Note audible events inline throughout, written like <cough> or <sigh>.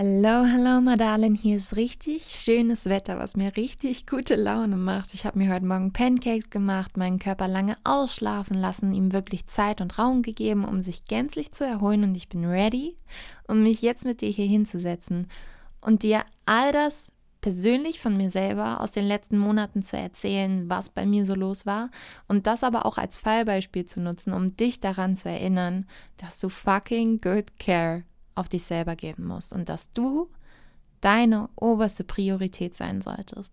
Hallo, hallo, Madalen. Hier ist richtig schönes Wetter, was mir richtig gute Laune macht. Ich habe mir heute Morgen Pancakes gemacht, meinen Körper lange ausschlafen lassen, ihm wirklich Zeit und Raum gegeben, um sich gänzlich zu erholen und ich bin ready, um mich jetzt mit dir hier hinzusetzen und dir all das persönlich von mir selber aus den letzten Monaten zu erzählen, was bei mir so los war und das aber auch als Fallbeispiel zu nutzen, um dich daran zu erinnern, dass du fucking good care auf dich selber geben musst und dass du deine oberste Priorität sein solltest.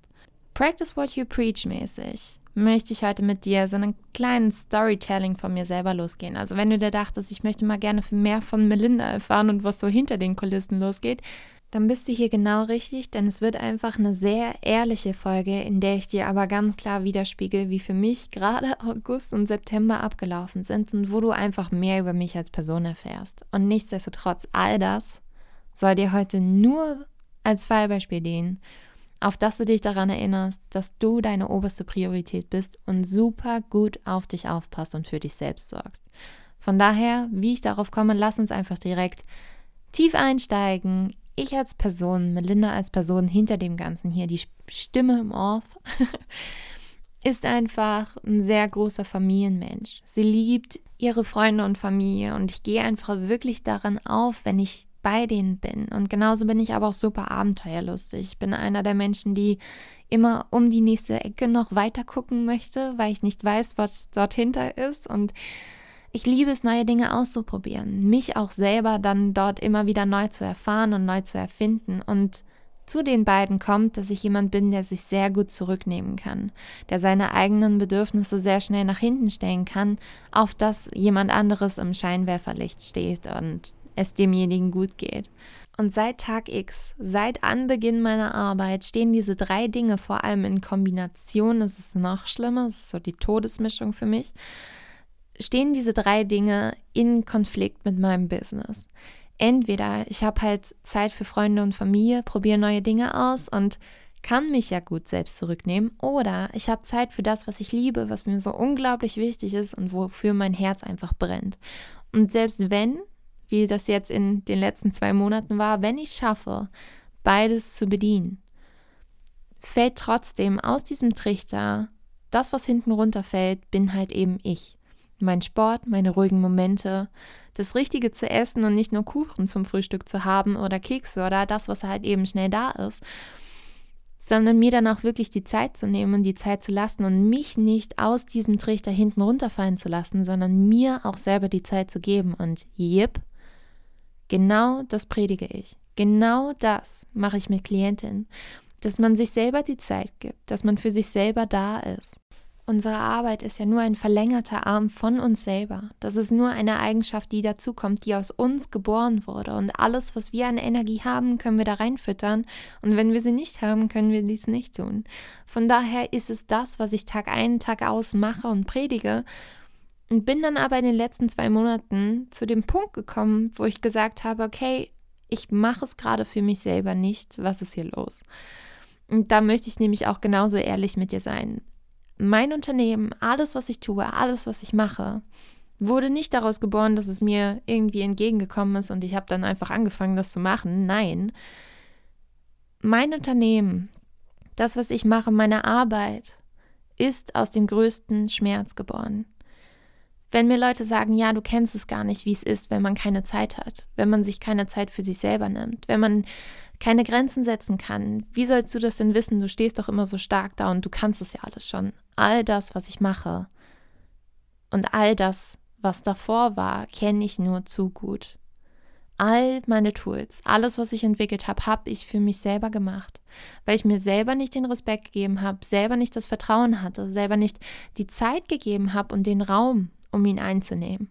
Practice what you preach mäßig möchte ich heute mit dir so einen kleinen Storytelling von mir selber losgehen. Also wenn du dir dachtest, ich möchte mal gerne mehr von Melinda erfahren und was so hinter den Kulissen losgeht, dann bist du hier genau richtig, denn es wird einfach eine sehr ehrliche Folge, in der ich dir aber ganz klar widerspiegel, wie für mich gerade <laughs> August und September abgelaufen sind und wo du einfach mehr über mich als Person erfährst. Und nichtsdestotrotz, all das soll dir heute nur als Fallbeispiel dienen, auf das du dich daran erinnerst, dass du deine oberste Priorität bist und super gut auf dich aufpasst und für dich selbst sorgst. Von daher, wie ich darauf komme, lass uns einfach direkt tief einsteigen ich als Person, Melinda als Person hinter dem Ganzen hier, die Stimme im Off, <laughs> ist einfach ein sehr großer Familienmensch. Sie liebt ihre Freunde und Familie und ich gehe einfach wirklich daran auf, wenn ich bei denen bin. Und genauso bin ich aber auch super abenteuerlustig. Ich bin einer der Menschen, die immer um die nächste Ecke noch weiter gucken möchte, weil ich nicht weiß, was dort hinter ist und ich liebe es, neue Dinge auszuprobieren, mich auch selber dann dort immer wieder neu zu erfahren und neu zu erfinden. Und zu den beiden kommt, dass ich jemand bin, der sich sehr gut zurücknehmen kann, der seine eigenen Bedürfnisse sehr schnell nach hinten stellen kann, auf das jemand anderes im Scheinwerferlicht steht und es demjenigen gut geht. Und seit Tag X, seit Anbeginn meiner Arbeit, stehen diese drei Dinge vor allem in Kombination. Das ist noch schlimmer, das ist so die Todesmischung für mich stehen diese drei Dinge in Konflikt mit meinem Business. Entweder ich habe halt Zeit für Freunde und Familie, probiere neue Dinge aus und kann mich ja gut selbst zurücknehmen, oder ich habe Zeit für das, was ich liebe, was mir so unglaublich wichtig ist und wofür mein Herz einfach brennt. Und selbst wenn, wie das jetzt in den letzten zwei Monaten war, wenn ich schaffe, beides zu bedienen, fällt trotzdem aus diesem Trichter, das, was hinten runterfällt, bin halt eben ich mein Sport, meine ruhigen Momente, das Richtige zu essen und nicht nur Kuchen zum Frühstück zu haben oder Kekse oder das, was halt eben schnell da ist, sondern mir dann auch wirklich die Zeit zu nehmen und die Zeit zu lassen und mich nicht aus diesem Trichter hinten runterfallen zu lassen, sondern mir auch selber die Zeit zu geben. Und jip, genau das predige ich. Genau das mache ich mit Klientinnen, dass man sich selber die Zeit gibt, dass man für sich selber da ist. Unsere Arbeit ist ja nur ein verlängerter Arm von uns selber. Das ist nur eine Eigenschaft, die dazukommt, die aus uns geboren wurde. Und alles, was wir an Energie haben, können wir da reinfüttern. Und wenn wir sie nicht haben, können wir dies nicht tun. Von daher ist es das, was ich Tag ein, Tag aus mache und predige. Und bin dann aber in den letzten zwei Monaten zu dem Punkt gekommen, wo ich gesagt habe, okay, ich mache es gerade für mich selber nicht. Was ist hier los? Und da möchte ich nämlich auch genauso ehrlich mit dir sein mein Unternehmen, alles, was ich tue, alles, was ich mache, wurde nicht daraus geboren, dass es mir irgendwie entgegengekommen ist und ich habe dann einfach angefangen, das zu machen. Nein. Mein Unternehmen, das, was ich mache, meine Arbeit, ist aus dem größten Schmerz geboren. Wenn mir Leute sagen, ja, du kennst es gar nicht, wie es ist, wenn man keine Zeit hat, wenn man sich keine Zeit für sich selber nimmt, wenn man keine Grenzen setzen kann, wie sollst du das denn wissen? Du stehst doch immer so stark da und du kannst es ja alles schon. All das, was ich mache und all das, was davor war, kenne ich nur zu gut. All meine Tools, alles, was ich entwickelt habe, habe ich für mich selber gemacht, weil ich mir selber nicht den Respekt gegeben habe, selber nicht das Vertrauen hatte, selber nicht die Zeit gegeben habe und den Raum, um ihn einzunehmen.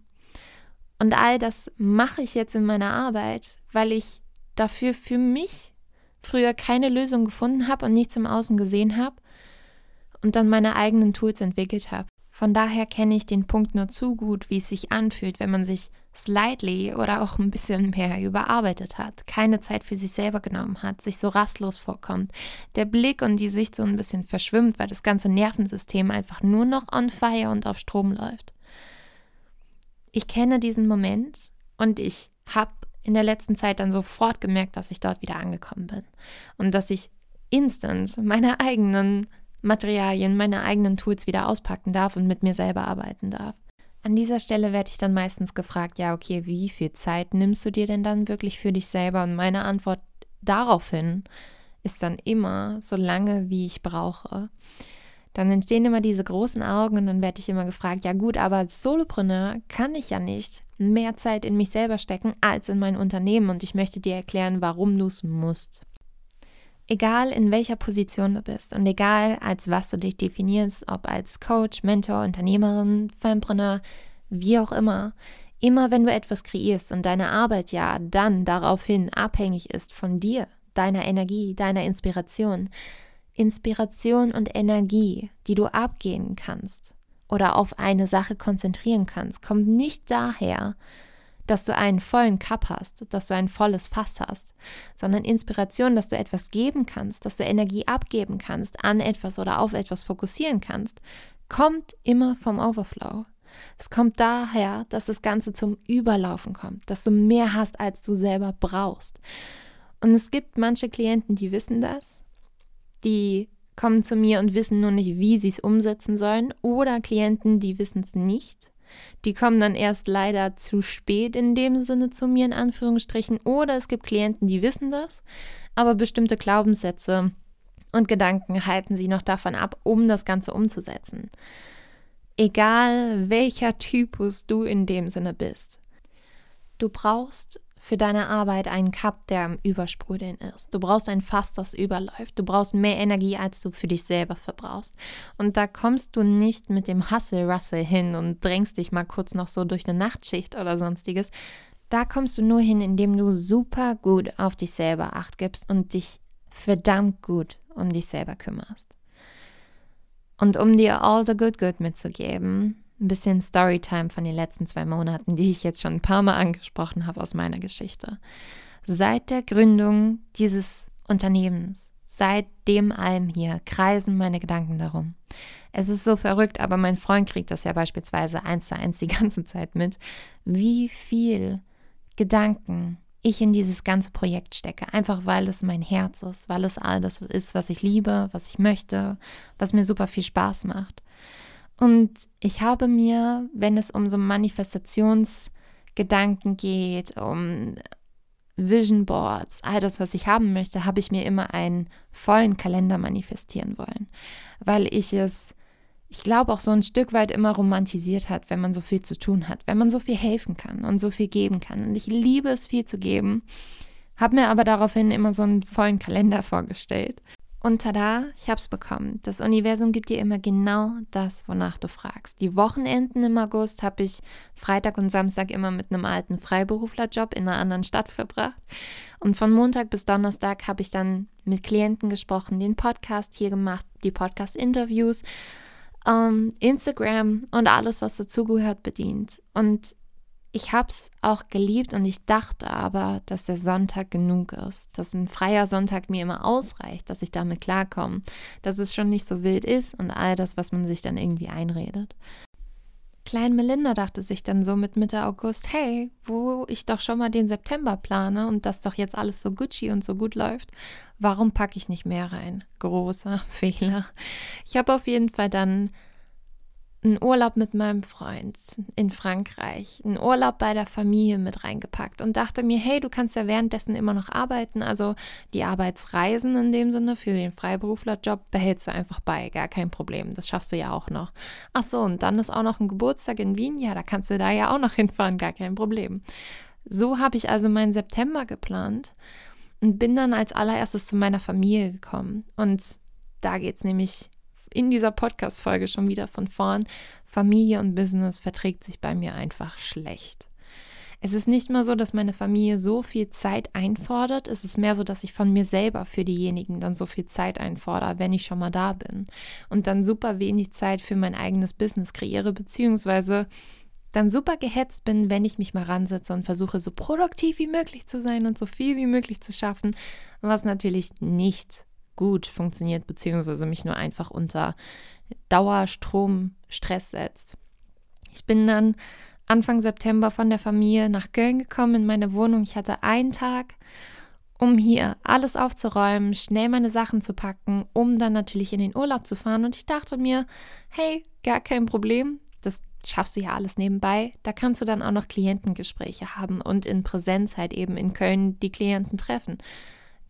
Und all das mache ich jetzt in meiner Arbeit, weil ich dafür für mich früher keine Lösung gefunden habe und nichts im Außen gesehen habe und dann meine eigenen Tools entwickelt habe. Von daher kenne ich den Punkt nur zu gut, wie es sich anfühlt, wenn man sich slightly oder auch ein bisschen mehr überarbeitet hat, keine Zeit für sich selber genommen hat, sich so rastlos vorkommt, der Blick und die Sicht so ein bisschen verschwimmt, weil das ganze Nervensystem einfach nur noch on fire und auf Strom läuft. Ich kenne diesen Moment und ich habe in der letzten Zeit dann sofort gemerkt, dass ich dort wieder angekommen bin und dass ich instant meine eigenen Materialien, meine eigenen Tools wieder auspacken darf und mit mir selber arbeiten darf. An dieser Stelle werde ich dann meistens gefragt, ja, okay, wie viel Zeit nimmst du dir denn dann wirklich für dich selber? Und meine Antwort daraufhin ist dann immer so lange, wie ich brauche. Dann entstehen immer diese großen Augen und dann werde ich immer gefragt, ja gut, aber als Solopreneur kann ich ja nicht mehr Zeit in mich selber stecken als in mein Unternehmen und ich möchte dir erklären, warum du es musst. Egal in welcher Position du bist und egal als was du dich definierst, ob als Coach, Mentor, Unternehmerin, Fanpreneur, wie auch immer, immer wenn du etwas kreierst und deine Arbeit ja dann daraufhin abhängig ist von dir, deiner Energie, deiner Inspiration, Inspiration und Energie, die du abgehen kannst oder auf eine Sache konzentrieren kannst, kommt nicht daher, dass du einen vollen Cup hast, dass du ein volles Fass hast, sondern Inspiration, dass du etwas geben kannst, dass du Energie abgeben kannst, an etwas oder auf etwas fokussieren kannst, kommt immer vom Overflow. Es kommt daher, dass das Ganze zum Überlaufen kommt, dass du mehr hast, als du selber brauchst. Und es gibt manche Klienten, die wissen das, die kommen zu mir und wissen nur nicht, wie sie es umsetzen sollen, oder Klienten, die wissen es nicht die kommen dann erst leider zu spät in dem Sinne zu mir in Anführungsstrichen. Oder es gibt Klienten, die wissen das, aber bestimmte Glaubenssätze und Gedanken halten sie noch davon ab, um das Ganze umzusetzen. Egal welcher Typus du in dem Sinne bist. Du brauchst für deine Arbeit einen Cup, der am Übersprudeln ist. Du brauchst ein Fass, das überläuft. Du brauchst mehr Energie, als du für dich selber verbrauchst. Und da kommst du nicht mit dem Hustle-Russell hin und drängst dich mal kurz noch so durch eine Nachtschicht oder sonstiges. Da kommst du nur hin, indem du super gut auf dich selber acht gibst und dich verdammt gut um dich selber kümmerst. Und um dir all the good good mitzugeben, ein bisschen Storytime von den letzten zwei Monaten, die ich jetzt schon ein paar Mal angesprochen habe aus meiner Geschichte. Seit der Gründung dieses Unternehmens, seit dem allem hier, kreisen meine Gedanken darum. Es ist so verrückt, aber mein Freund kriegt das ja beispielsweise eins zu eins die <laughs> ganze Zeit mit, wie viel Gedanken ich in dieses ganze Projekt stecke, einfach weil es mein Herz ist, weil es all das ist, was ich liebe, was ich möchte, was mir super viel Spaß macht. Und ich habe mir, wenn es um so Manifestationsgedanken geht, um Vision Boards, all das, was ich haben möchte, habe ich mir immer einen vollen Kalender manifestieren wollen, weil ich es, ich glaube, auch so ein Stück weit immer romantisiert hat, wenn man so viel zu tun hat, wenn man so viel helfen kann und so viel geben kann. Und ich liebe es, viel zu geben, habe mir aber daraufhin immer so einen vollen Kalender vorgestellt. Und tada, ich hab's bekommen. Das Universum gibt dir immer genau das, wonach du fragst. Die Wochenenden im August habe ich Freitag und Samstag immer mit einem alten Freiberuflerjob in einer anderen Stadt verbracht. Und von Montag bis Donnerstag habe ich dann mit Klienten gesprochen, den Podcast hier gemacht, die Podcast-Interviews, ähm, Instagram und alles, was dazugehört, bedient. Und ich habe es auch geliebt und ich dachte aber, dass der Sonntag genug ist, dass ein freier Sonntag mir immer ausreicht, dass ich damit klarkomme, dass es schon nicht so wild ist und all das, was man sich dann irgendwie einredet. Klein Melinda dachte sich dann so mit Mitte August, hey, wo ich doch schon mal den September plane und das doch jetzt alles so Gucci und so gut läuft, warum packe ich nicht mehr rein? Großer <laughs> Fehler. Ich habe auf jeden Fall dann einen Urlaub mit meinem Freund in Frankreich, einen Urlaub bei der Familie mit reingepackt und dachte mir, hey, du kannst ja währenddessen immer noch arbeiten, also die Arbeitsreisen in dem Sinne für den Freiberuflerjob behältst du einfach bei, gar kein Problem, das schaffst du ja auch noch. Ach so, und dann ist auch noch ein Geburtstag in Wien, ja, da kannst du da ja auch noch <laughs> hinfahren, gar kein Problem. So habe ich also meinen September geplant und bin dann als allererstes zu meiner Familie gekommen und da geht es nämlich in dieser Podcast-Folge schon wieder von vorn. Familie und Business verträgt sich bei mir einfach schlecht. Es ist nicht mal so, dass meine Familie so viel Zeit einfordert. Es ist mehr so, dass ich von mir selber für diejenigen dann so viel Zeit einfordere, wenn ich schon mal da bin. Und dann super wenig Zeit für mein eigenes Business kreiere, beziehungsweise dann super gehetzt bin, wenn ich mich mal ransetze und versuche, so produktiv wie möglich zu sein und so viel wie möglich zu schaffen, was natürlich nicht gut funktioniert, beziehungsweise mich nur einfach unter Dauerstromstress setzt. Ich bin dann Anfang September von der Familie nach Köln gekommen in meine Wohnung. Ich hatte einen Tag, um hier alles aufzuräumen, schnell meine Sachen zu packen, um dann natürlich in den Urlaub zu fahren. Und ich dachte mir, hey, gar kein Problem. Das schaffst du ja alles nebenbei. Da kannst du dann auch noch Klientengespräche haben und in Präsenz halt eben in Köln die Klienten treffen.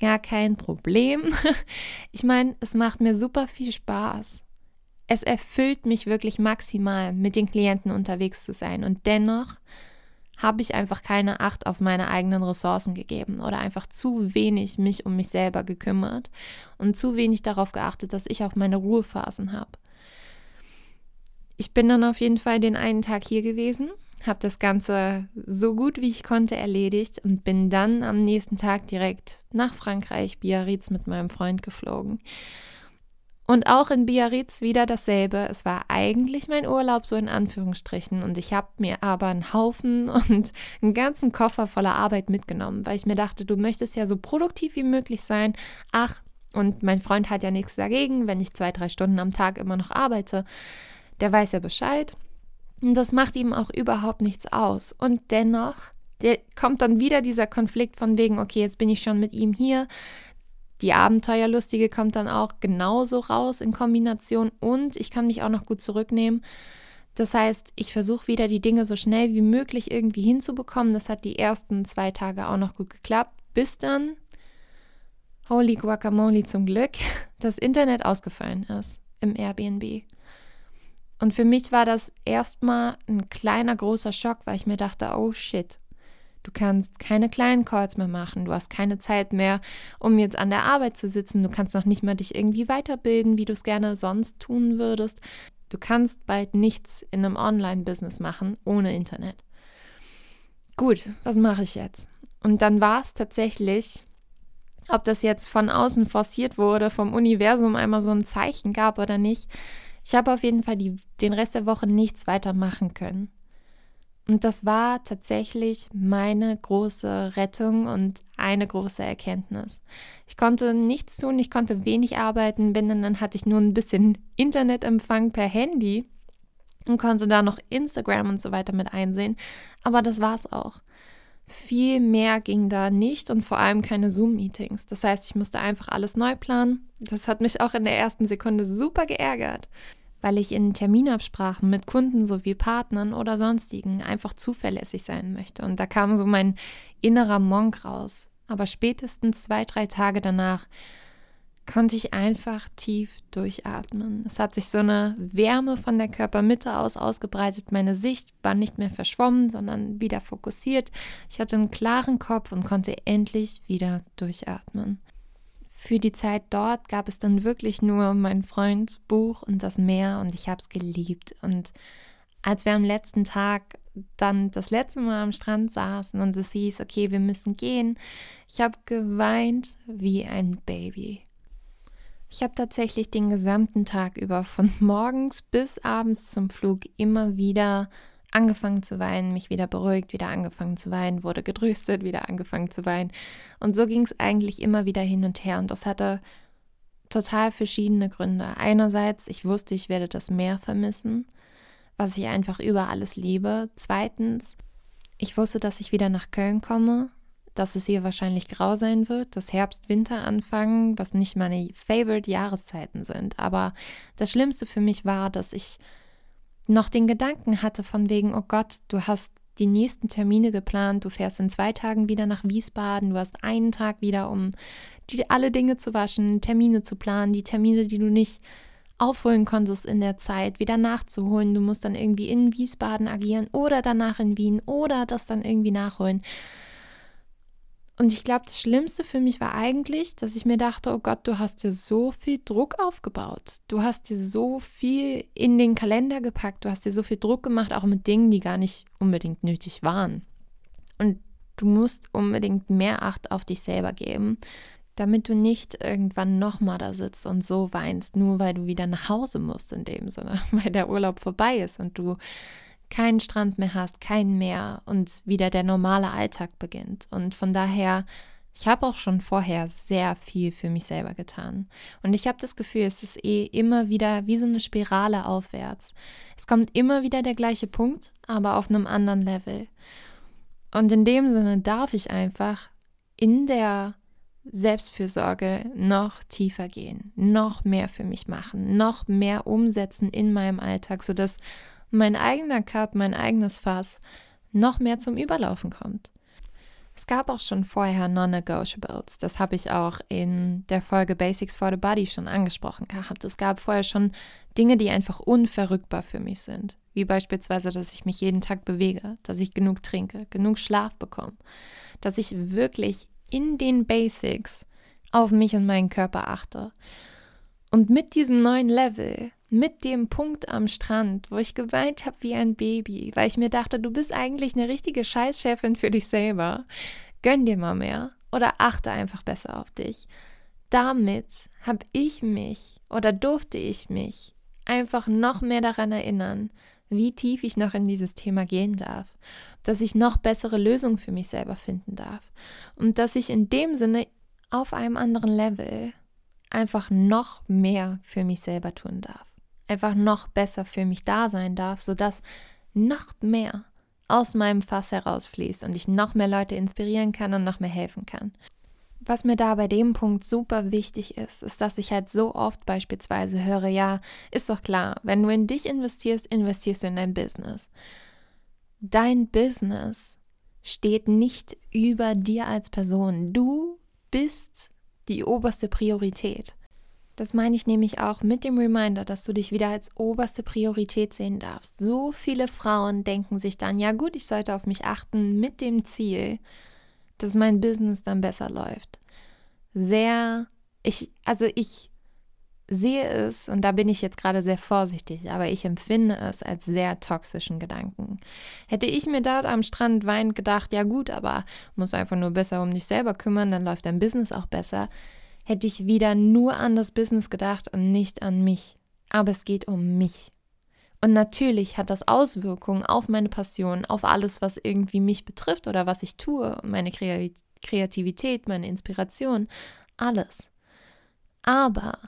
Gar kein Problem. <laughs> Ich meine, es macht mir super viel Spaß es erfüllt mich wirklich maximal, mit den Klienten unterwegs zu sein. Und dennoch habe ich einfach keine Acht auf meine eigenen Ressourcen gegeben oder einfach zu wenig mich um mich selber gekümmert und zu wenig darauf geachtet, dass ich auch meine Ruhephasen habe. Ich bin dann auf jeden Fall den einen Tag hier gewesen, habe das Ganze so gut wie ich konnte erledigt und bin dann am nächsten Tag direkt nach Frankreich, Biarritz, mit meinem Freund geflogen. Und auch in Biarritz wieder dasselbe. Es war eigentlich mein Urlaub, so in Anführungsstrichen. Und ich habe mir aber einen Haufen <laughs> und einen ganzen Koffer voller Arbeit mitgenommen, weil ich mir dachte, du möchtest ja so produktiv wie möglich sein. Ach, und mein Freund hat ja nichts dagegen, wenn ich zwei, drei Stunden am Tag immer noch arbeite. Der weiß ja Bescheid. Und das macht ihm auch überhaupt nichts aus. Und dennoch der kommt dann wieder dieser Konflikt von wegen, okay, jetzt bin ich schon mit ihm hier, die Abenteuerlustige kommt dann auch genauso raus in Kombination und ich kann mich auch noch gut zurücknehmen. Das heißt, ich versuche wieder die Dinge so schnell wie möglich irgendwie hinzubekommen. Das hat die ersten zwei Tage auch noch gut geklappt, bis dann, holy guacamole zum Glück, <laughs> das Internet ausgefallen ist im Airbnb. Und für mich war das erstmal ein kleiner, großer Schock, weil ich mir dachte, oh shit, Du kannst keine kleinen Calls mehr machen. Du hast keine Zeit mehr, um jetzt an der Arbeit zu sitzen. Du kannst noch nicht mal dich irgendwie weiterbilden, wie du es gerne sonst tun würdest. Du kannst bald nichts in einem Online-Business machen ohne Internet. Gut, was mache ich jetzt? Und dann war es tatsächlich, ob das jetzt von außen forciert wurde, vom Universum einmal so ein Zeichen gab oder nicht. Ich habe auf jeden Fall die, den Rest der Woche nichts weiter machen können. Und das war tatsächlich meine große Rettung und eine große Erkenntnis. Ich konnte nichts tun, ich konnte wenig arbeiten, wenn dann hatte ich nur ein bisschen Internetempfang per Handy und konnte da noch Instagram und so weiter mit einsehen. Aber das war es auch. Viel mehr ging da nicht und vor allem keine Zoom-Meetings. Das heißt, ich musste einfach alles neu planen. Das hat mich auch in der ersten Sekunde super geärgert weil ich in Terminabsprachen mit Kunden sowie Partnern oder sonstigen einfach zuverlässig sein möchte. Und da kam so mein innerer Monk raus. Aber spätestens zwei, drei Tage danach konnte ich einfach tief durchatmen. Es hat sich so eine Wärme von der Körpermitte aus ausgebreitet. Meine Sicht war nicht mehr verschwommen, sondern wieder fokussiert. Ich hatte einen klaren Kopf und konnte endlich wieder durchatmen für die Zeit dort gab es dann wirklich nur mein Freund, Buch und das Meer und ich habe es geliebt. Und als wir am letzten Tag dann das letzte Mal am Strand saßen und es hieß, okay, wir müssen gehen, ich habe geweint wie ein Baby. Ich habe tatsächlich den gesamten Tag über von <laughs> morgens bis abends zum Flug immer wieder angefangen zu weinen, mich wieder beruhigt, wieder angefangen zu weinen, wurde getröstet, wieder angefangen zu weinen. Und so ging es eigentlich immer wieder hin und her. Und das hatte total verschiedene Gründe. Einerseits, ich wusste, ich werde das Meer vermissen, was ich einfach über alles liebe. Zweitens, ich wusste, dass ich wieder nach Köln komme, dass es hier wahrscheinlich grau sein wird, dass Herbst, Winter anfangen, was nicht meine favorite Jahreszeiten sind. Aber das Schlimmste für mich war, dass ich noch den Gedanken hatte von wegen, oh Gott, du hast die nächsten Termine geplant, du fährst in zwei Tagen wieder nach Wiesbaden, du hast einen Tag wieder, um die, alle Dinge zu waschen, Termine zu planen, die Termine, die du nicht aufholen konntest in der Zeit, wieder nachzuholen. Du musst dann irgendwie in Wiesbaden agieren oder danach in Wien oder das dann irgendwie nachholen. Und ich glaube, das Schlimmste für mich war eigentlich, dass ich mir dachte, oh Gott, du hast dir so viel Druck aufgebaut. Du hast dir so viel in den Kalender gepackt. Du hast dir so viel Druck gemacht, auch mit Dingen, die gar nicht unbedingt nötig waren. Und du musst unbedingt mehr Acht auf dich selber geben, damit du nicht irgendwann nochmal da sitzt und so weinst, nur weil du wieder nach Hause musst in dem Sinne, <laughs> weil der Urlaub vorbei ist und du keinen Strand mehr hast, kein Meer und wieder der normale Alltag beginnt. Und von daher, ich habe auch schon vorher sehr viel für mich selber getan. Und ich habe das Gefühl, es ist eh immer wieder wie so eine Spirale aufwärts. Es kommt immer wieder der gleiche Punkt, aber auf einem anderen Level. Und in dem Sinne darf ich einfach in der Selbstfürsorge noch tiefer gehen, noch mehr für mich machen, noch mehr umsetzen in meinem Alltag, sodass mein eigener Cup, mein eigenes Fass noch mehr zum Überlaufen kommt. Es gab auch schon vorher Non-Negotiables. Das habe ich auch in der Folge Basics for the Body schon angesprochen gehabt. Es gab vorher schon Dinge, die einfach unverrückbar für mich sind. Wie beispielsweise, dass ich mich jeden Tag bewege, dass ich genug trinke, genug Schlaf bekomme, dass ich wirklich in den Basics auf mich und meinen Körper achte. Und mit diesem neuen Level, mit dem Punkt am Strand, wo ich geweint habe wie ein Baby, weil ich mir dachte, du bist eigentlich eine richtige Scheißchefin für dich selber. Gönn dir mal mehr oder achte einfach besser auf dich. Damit habe ich mich oder durfte ich mich einfach noch mehr daran erinnern, wie tief ich noch in dieses Thema gehen darf, dass ich noch bessere Lösungen für mich selber finden darf und dass ich in dem Sinne auf einem anderen Level einfach noch mehr für mich selber tun darf, einfach noch besser für mich da sein darf, sodass noch mehr aus meinem Fass herausfließt und ich noch mehr Leute inspirieren kann und noch mehr helfen kann. Was mir da bei dem Punkt super wichtig ist, ist, dass ich halt so oft beispielsweise höre, ja, ist doch klar, wenn du in dich investierst, investierst du in dein Business. Dein Business steht nicht über dir als Person. Du bist die oberste Priorität. Das meine ich nämlich auch mit dem Reminder, dass du dich wieder als oberste Priorität sehen darfst. So viele Frauen denken sich dann, ja gut, ich sollte auf mich achten mit dem Ziel, dass mein Business dann besser läuft. Sehr, ich, also ich sehe es, und da bin ich jetzt gerade sehr vorsichtig, aber ich empfinde es als sehr toxischen Gedanken. Hätte ich mir dort am Strand weinend gedacht, ja gut, aber muss einfach nur besser um dich selber kümmern, dann läuft dein Business auch besser, hätte ich wieder nur an das Business gedacht und nicht an mich. Aber es geht um mich. Und natürlich hat das Auswirkungen auf meine Passion, auf alles, was irgendwie mich betrifft oder was ich tue, meine Kreativität, meine Inspiration, alles. Aber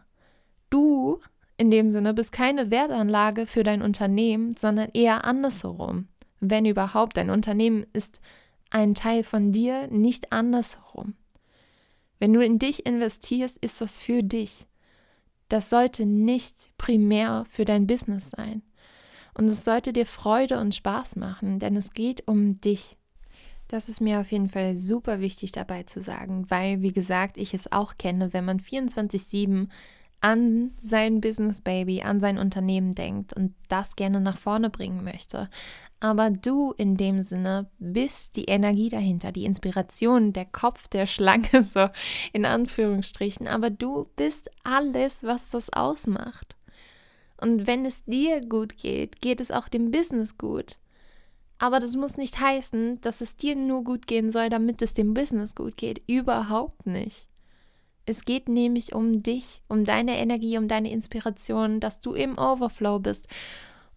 du in dem Sinne bist keine Wertanlage für dein Unternehmen, sondern eher andersherum. Wenn überhaupt, dein Unternehmen ist ein Teil von dir, nicht andersherum. Wenn du in dich investierst, ist das für dich. Das sollte nicht primär für dein Business sein. Und es sollte dir Freude und Spaß machen, denn es geht um dich. Das ist mir auf jeden Fall super wichtig dabei zu sagen, weil, wie gesagt, ich es auch kenne, wenn man 24-7 an sein Business Baby, an sein Unternehmen denkt und das gerne nach vorne bringen möchte. Aber du in dem Sinne bist die Energie dahinter, die Inspiration, der Kopf der Schlange, <laughs> so in Anführungsstrichen. Aber du bist alles, was das ausmacht. Und wenn es dir gut geht, geht es auch dem Business gut. Aber das muss nicht heißen, dass es dir nur gut gehen soll, damit es dem Business gut geht. Überhaupt nicht. Es geht nämlich um dich, um deine Energie, um deine Inspiration, dass du im Overflow bist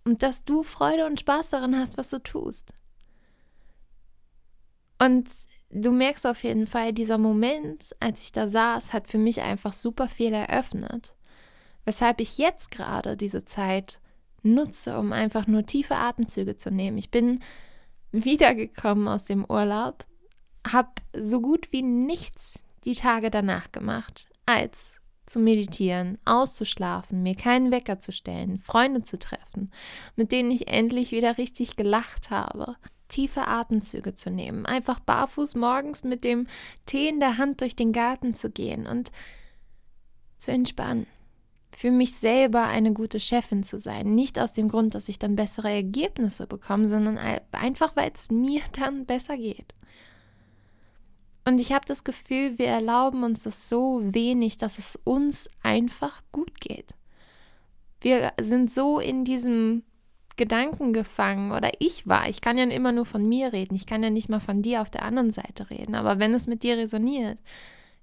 und dass du Freude und Spaß daran hast, was du tust. Und du merkst auf jeden Fall, dieser Moment, als ich da saß, hat für mich einfach super viel eröffnet weshalb ich jetzt gerade diese Zeit nutze, um einfach nur tiefe Atemzüge zu nehmen. Ich bin wiedergekommen aus dem Urlaub, habe so gut wie nichts die Tage danach gemacht, als zu meditieren, auszuschlafen, mir keinen Wecker zu stellen, Freunde zu treffen, mit denen ich endlich wieder richtig gelacht habe. Tiefe Atemzüge zu nehmen, einfach barfuß morgens mit dem Tee in der Hand durch den Garten zu gehen und zu entspannen für mich selber eine gute Chefin zu sein. Nicht aus dem Grund, dass ich dann bessere Ergebnisse bekomme, sondern einfach, weil es mir dann besser geht. Und ich habe das Gefühl, wir erlauben uns das so wenig, dass es uns einfach gut geht. Wir sind so in diesem Gedanken gefangen oder ich war. Ich kann ja immer nur von mir reden. Ich kann ja nicht mal von dir auf der anderen Seite reden. Aber wenn es mit dir resoniert,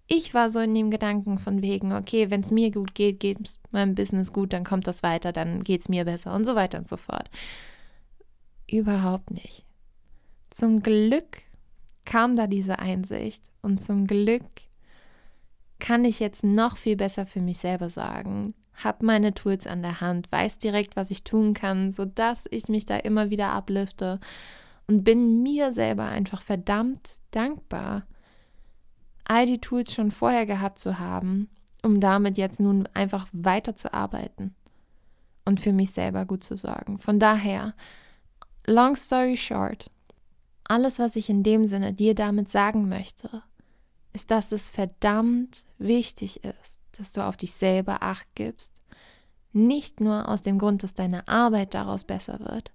ich war so in dem Gedanken von wegen, okay, wenn es mir gut geht, geht es meinem Business gut, dann kommt das weiter, dann geht es mir besser und so weiter und so fort. Überhaupt nicht. Zum Glück kam da diese Einsicht und zum Glück kann ich jetzt noch viel besser für mich selber sagen, habe meine Tools an der Hand, weiß direkt, was ich tun kann, sodass ich mich da immer wieder ablifte und bin mir selber einfach verdammt dankbar, all die Tools schon vorher gehabt zu haben, um damit jetzt nun einfach weiterzuarbeiten und für mich selber gut zu sorgen. Von daher, long story short, alles, was ich in dem Sinne dir damit sagen möchte, ist, dass es verdammt wichtig ist, dass du auf dich selber acht gibst. Nicht nur aus dem Grund, dass deine Arbeit daraus besser wird,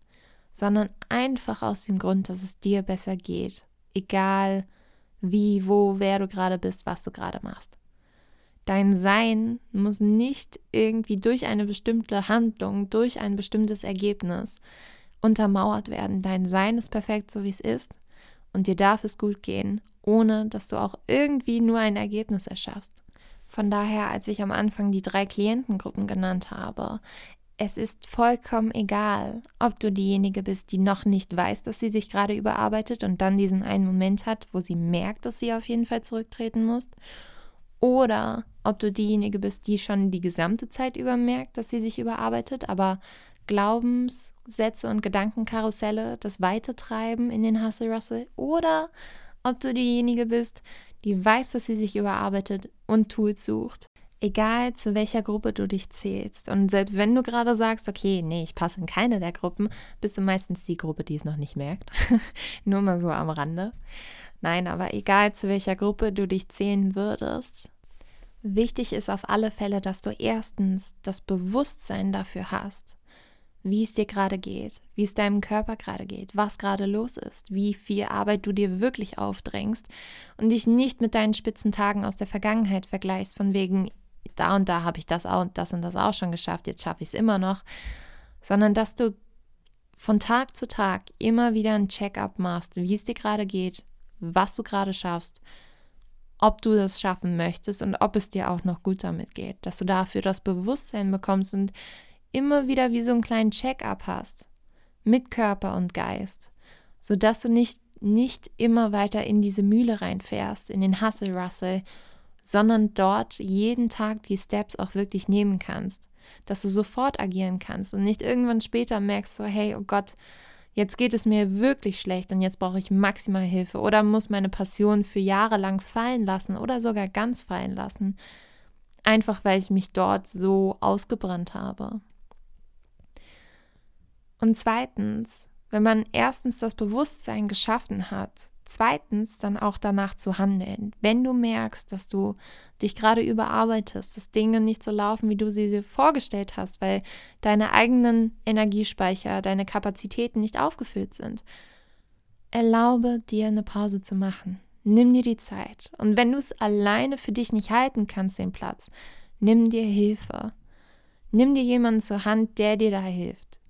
sondern einfach aus dem Grund, dass es dir besser geht. Egal wie, wo, wer du gerade bist, was du gerade machst. Dein Sein muss nicht irgendwie durch eine bestimmte Handlung, durch ein bestimmtes Ergebnis untermauert werden. Dein Sein ist perfekt, so wie es ist. Und dir darf es gut gehen, ohne dass du auch irgendwie nur ein Ergebnis erschaffst. Von daher, als ich am Anfang die drei Klientengruppen genannt habe, es ist vollkommen egal, ob du diejenige bist, die noch nicht weiß, dass sie sich gerade überarbeitet und dann diesen einen Moment hat, wo sie merkt, dass sie auf jeden Fall zurücktreten muss, oder ob du diejenige bist, die schon die gesamte Zeit über merkt, dass sie sich überarbeitet, aber Glaubenssätze und Gedankenkarusselle das Weitertreiben in den Hustle-Russell oder ob du diejenige bist, die weiß, dass sie sich überarbeitet und Tools sucht. Egal zu welcher Gruppe du dich zählst. Und selbst wenn du gerade sagst, okay, nee, ich passe in keine der Gruppen, bist du meistens die Gruppe, die es noch nicht merkt. <laughs> Nur mal so am Rande. Nein, aber egal zu welcher Gruppe du dich zählen würdest, wichtig ist auf alle Fälle, dass du erstens das Bewusstsein dafür hast, wie es dir gerade geht, wie es deinem Körper gerade geht, was gerade los ist, wie viel Arbeit du dir wirklich aufdrängst und dich nicht mit deinen spitzen Tagen aus der Vergangenheit vergleichst, von wegen, da und da habe ich das und das und das auch schon geschafft, jetzt schaffe ich es immer noch, sondern dass du von Tag zu Tag immer wieder ein Check-up machst, wie es dir gerade geht, was du gerade schaffst, ob du das schaffen möchtest und ob es dir auch noch gut damit geht, dass du dafür das Bewusstsein bekommst und immer wieder wie so einen kleinen Check-up hast mit Körper und Geist, sodass du nicht, nicht immer weiter in diese Mühle reinfährst, in den Hustle-Russell, sondern dort jeden Tag die Steps auch wirklich nehmen kannst, dass du sofort agieren kannst und nicht irgendwann später merkst, so hey, oh Gott, jetzt geht es mir wirklich schlecht und jetzt brauche ich maximal Hilfe oder muss meine Passion für Jahre lang fallen lassen oder sogar ganz fallen lassen, einfach weil ich mich dort so ausgebrannt habe. Und zweitens, wenn man erstens das Bewusstsein geschaffen hat, zweitens dann auch danach zu handeln. Wenn du merkst, dass du dich gerade überarbeitest, dass Dinge nicht so laufen, wie du sie dir vorgestellt hast, weil deine eigenen Energiespeicher, deine Kapazitäten nicht aufgefüllt sind, erlaube dir eine Pause zu machen. Nimm dir die Zeit. Und wenn du es alleine für dich nicht halten kannst, den Platz, nimm dir Hilfe. Nimm dir jemanden zur Hand, der dir da hilft.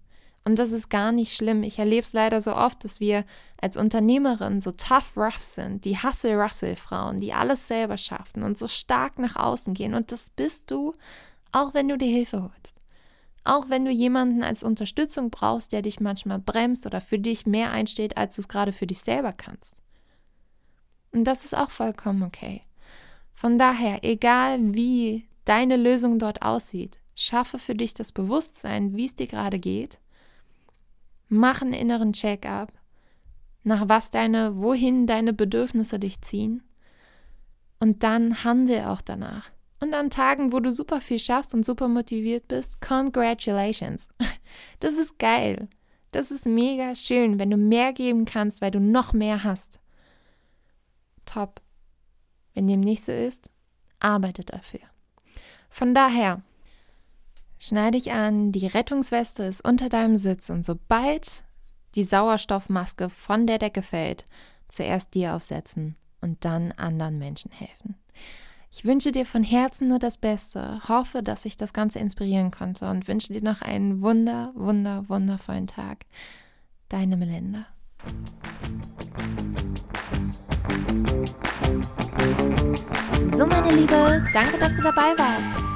Und das ist gar nicht schlimm. Ich erlebe es leider so oft, dass wir als Unternehmerin so tough rough sind, die Hustle-Russell-Frauen, die alles selber schaffen und so stark nach außen gehen. Und das bist du, auch wenn du dir Hilfe holst. Auch wenn du jemanden als Unterstützung brauchst, der dich manchmal bremst oder für dich mehr einsteht, als du es gerade für dich selber kannst. Und das ist auch vollkommen okay. Von daher, egal wie deine Lösung dort aussieht, schaffe für dich das Bewusstsein, wie es dir gerade geht Mach einen inneren Check-up, nach was deine, wohin deine Bedürfnisse dich ziehen. Und dann handle auch danach. Und an Tagen, wo du super viel schaffst und super motiviert bist, congratulations. <laughs> Das ist geil. Das ist mega schön, wenn du mehr geben kannst, weil du noch mehr hast. Top. Wenn dem nicht so ist, arbeite dafür. Von daher, Schneide dich an, die Rettungsweste ist unter deinem Sitz und sobald die Sauerstoffmaske von der Decke fällt, zuerst dir aufsetzen und dann anderen Menschen helfen. Ich wünsche dir von Herzen nur das Beste, hoffe, dass ich das Ganze inspirieren konnte und wünsche dir noch einen wunder, wunder, wundervollen Tag. Deine Melinda. So, meine Liebe, danke, dass du dabei warst.